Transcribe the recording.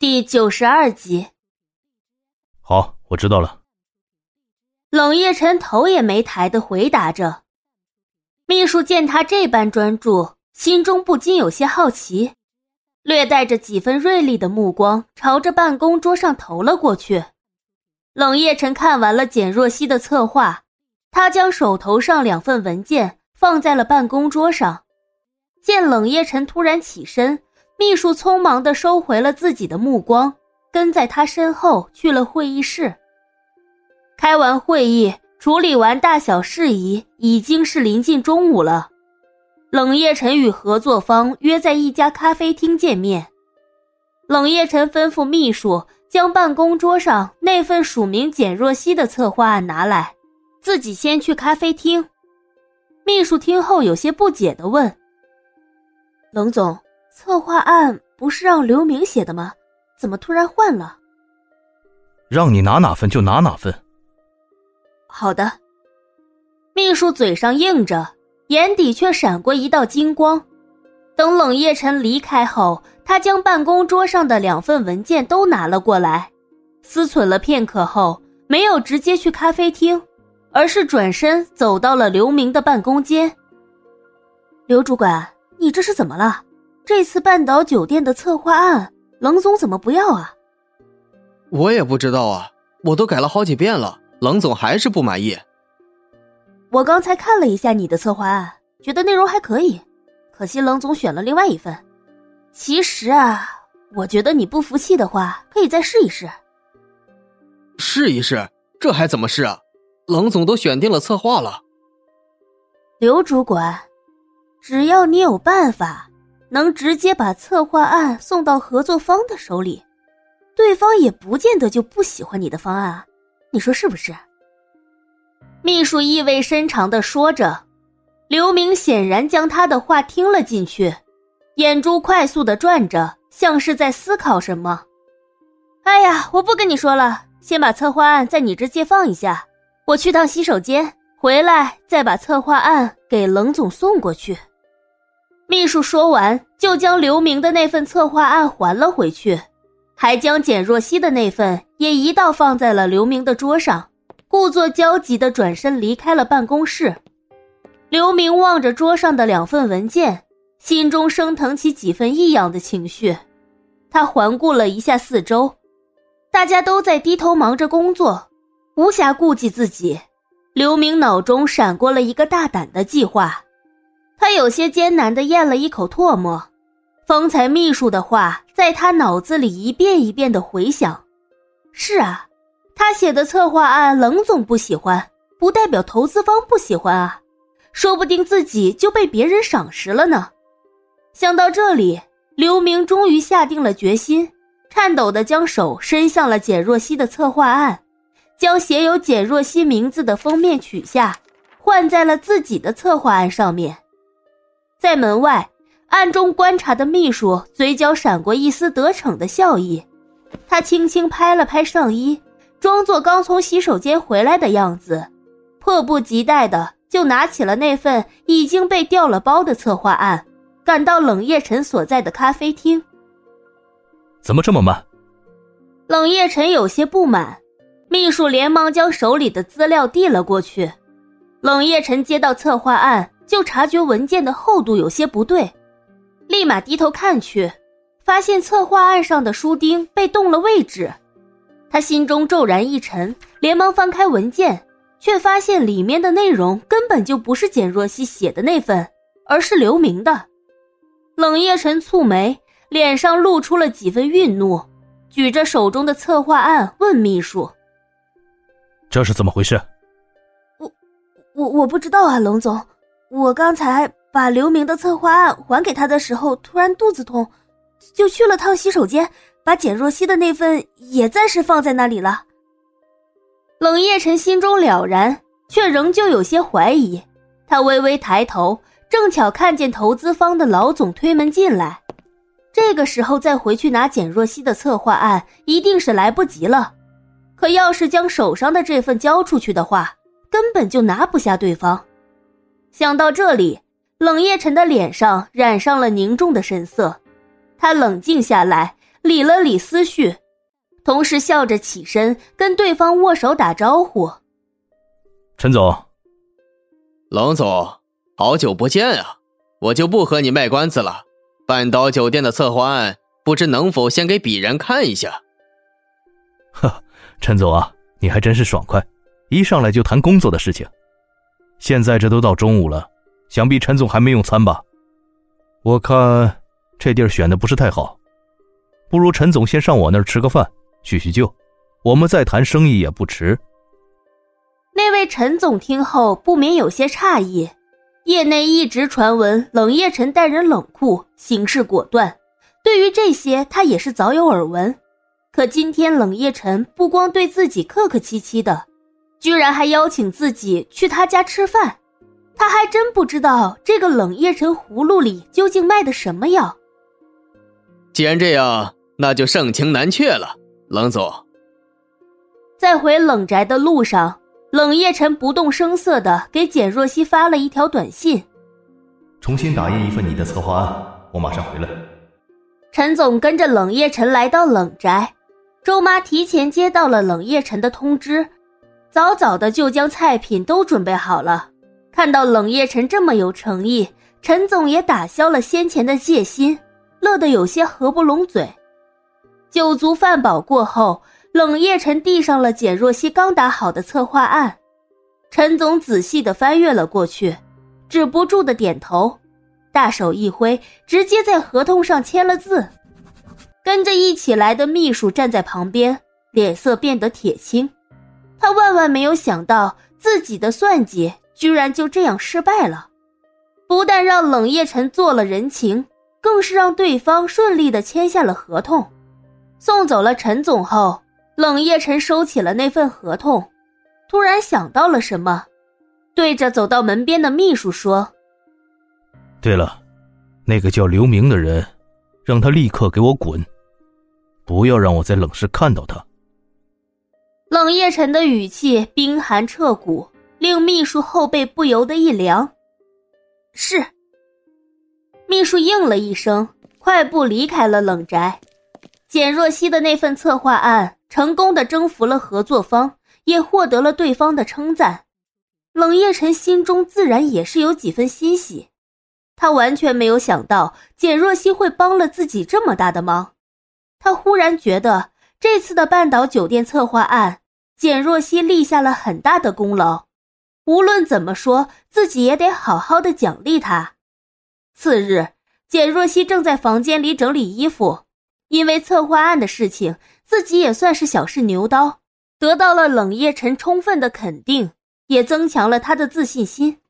第九十二集。好，我知道了。冷夜晨头也没抬的回答着。秘书见他这般专注，心中不禁有些好奇，略带着几分锐利的目光朝着办公桌上投了过去。冷夜晨看完了简若曦的策划，他将手头上两份文件放在了办公桌上。见冷夜晨突然起身。秘书匆忙的收回了自己的目光，跟在他身后去了会议室。开完会议，处理完大小事宜，已经是临近中午了。冷夜晨与合作方约在一家咖啡厅见面。冷夜晨吩咐秘书将办公桌上那份署名简若曦的策划案拿来，自己先去咖啡厅。秘书听后有些不解地问：“冷总。”策划案不是让刘明写的吗？怎么突然换了？让你拿哪份就拿哪份。好的。秘书嘴上应着，眼底却闪过一道金光。等冷夜晨离开后，他将办公桌上的两份文件都拿了过来，思忖了片刻后，没有直接去咖啡厅，而是转身走到了刘明的办公间。刘主管，你这是怎么了？这次半岛酒店的策划案，冷总怎么不要啊？我也不知道啊，我都改了好几遍了，冷总还是不满意。我刚才看了一下你的策划案，觉得内容还可以，可惜冷总选了另外一份。其实啊，我觉得你不服气的话，可以再试一试。试一试？这还怎么试啊？冷总都选定了策划了。刘主管，只要你有办法。能直接把策划案送到合作方的手里，对方也不见得就不喜欢你的方案，你说是不是？秘书意味深长的说着，刘明显然将他的话听了进去，眼珠快速的转着，像是在思考什么。哎呀，我不跟你说了，先把策划案在你这借放一下，我去趟洗手间，回来再把策划案给冷总送过去。秘书说完，就将刘明的那份策划案还了回去，还将简若曦的那份也一道放在了刘明的桌上，故作焦急地转身离开了办公室。刘明望着桌上的两份文件，心中升腾起几分异样的情绪。他环顾了一下四周，大家都在低头忙着工作，无暇顾及自己。刘明脑中闪过了一个大胆的计划。他有些艰难地咽了一口唾沫，方才秘书的话在他脑子里一遍一遍地回响。是啊，他写的策划案，冷总不喜欢，不代表投资方不喜欢啊，说不定自己就被别人赏识了呢。想到这里，刘明终于下定了决心，颤抖地将手伸向了简若曦的策划案，将写有简若曦名字的封面取下，换在了自己的策划案上面。在门外暗中观察的秘书嘴角闪过一丝得逞的笑意，他轻轻拍了拍上衣，装作刚从洗手间回来的样子，迫不及待的就拿起了那份已经被调了包的策划案，赶到冷夜晨所在的咖啡厅。怎么这么慢？冷夜晨有些不满，秘书连忙将手里的资料递了过去。冷夜晨接到策划案。就察觉文件的厚度有些不对，立马低头看去，发现策划案上的书钉被动了位置。他心中骤然一沉，连忙翻开文件，却发现里面的内容根本就不是简若曦写的那份，而是刘明的。冷夜晨蹙眉，脸上露出了几分愠怒，举着手中的策划案问秘书：“这是怎么回事？”“我我我不知道啊，冷总。”我刚才把刘明的策划案还给他的时候，突然肚子痛，就去了趟洗手间，把简若曦的那份也暂时放在那里了。冷夜晨心中了然，却仍旧有些怀疑。他微微抬头，正巧看见投资方的老总推门进来。这个时候再回去拿简若曦的策划案，一定是来不及了。可要是将手上的这份交出去的话，根本就拿不下对方。想到这里，冷夜晨的脸上染上了凝重的神色。他冷静下来，理了理思绪，同时笑着起身跟对方握手打招呼：“陈总，冷总，好久不见啊！我就不和你卖关子了，半岛酒店的策划案，不知能否先给鄙人看一下？”呵，陈总啊，你还真是爽快，一上来就谈工作的事情。现在这都到中午了，想必陈总还没用餐吧？我看这地儿选的不是太好，不如陈总先上我那儿吃个饭，叙叙旧，我们再谈生意也不迟。那位陈总听后不免有些诧异，业内一直传闻冷夜晨待人冷酷，行事果断，对于这些他也是早有耳闻。可今天冷夜晨不光对自己客客气气的，居然还邀请自己去他家吃饭。他还真不知道这个冷夜晨葫芦里究竟卖的什么药。既然这样，那就盛情难却了，冷总。在回冷宅的路上，冷夜晨不动声色的给简若曦发了一条短信：“重新打印一份你的策划案，我马上回来。”陈总跟着冷夜晨来到冷宅，周妈提前接到了冷夜晨的通知，早早的就将菜品都准备好了。看到冷夜晨这么有诚意，陈总也打消了先前的戒心，乐得有些合不拢嘴。酒足饭饱过后，冷夜晨递上了简若曦刚打好的策划案，陈总仔细的翻阅了过去，止不住的点头，大手一挥，直接在合同上签了字。跟着一起来的秘书站在旁边，脸色变得铁青，他万万没有想到自己的算计。居然就这样失败了，不但让冷夜晨做了人情，更是让对方顺利的签下了合同。送走了陈总后，冷夜晨收起了那份合同，突然想到了什么，对着走到门边的秘书说：“对了，那个叫刘明的人，让他立刻给我滚，不要让我在冷室看到他。”冷夜晨的语气冰寒彻骨。令秘书后背不由得一凉。是。秘书应了一声，快步离开了冷宅。简若曦的那份策划案成功的征服了合作方，也获得了对方的称赞。冷夜晨心中自然也是有几分欣喜，他完全没有想到简若曦会帮了自己这么大的忙。他忽然觉得这次的半岛酒店策划案，简若曦立下了很大的功劳。无论怎么说，自己也得好好的奖励他。次日，简若曦正在房间里整理衣服，因为策划案的事情，自己也算是小试牛刀，得到了冷夜晨充分的肯定，也增强了他的自信心。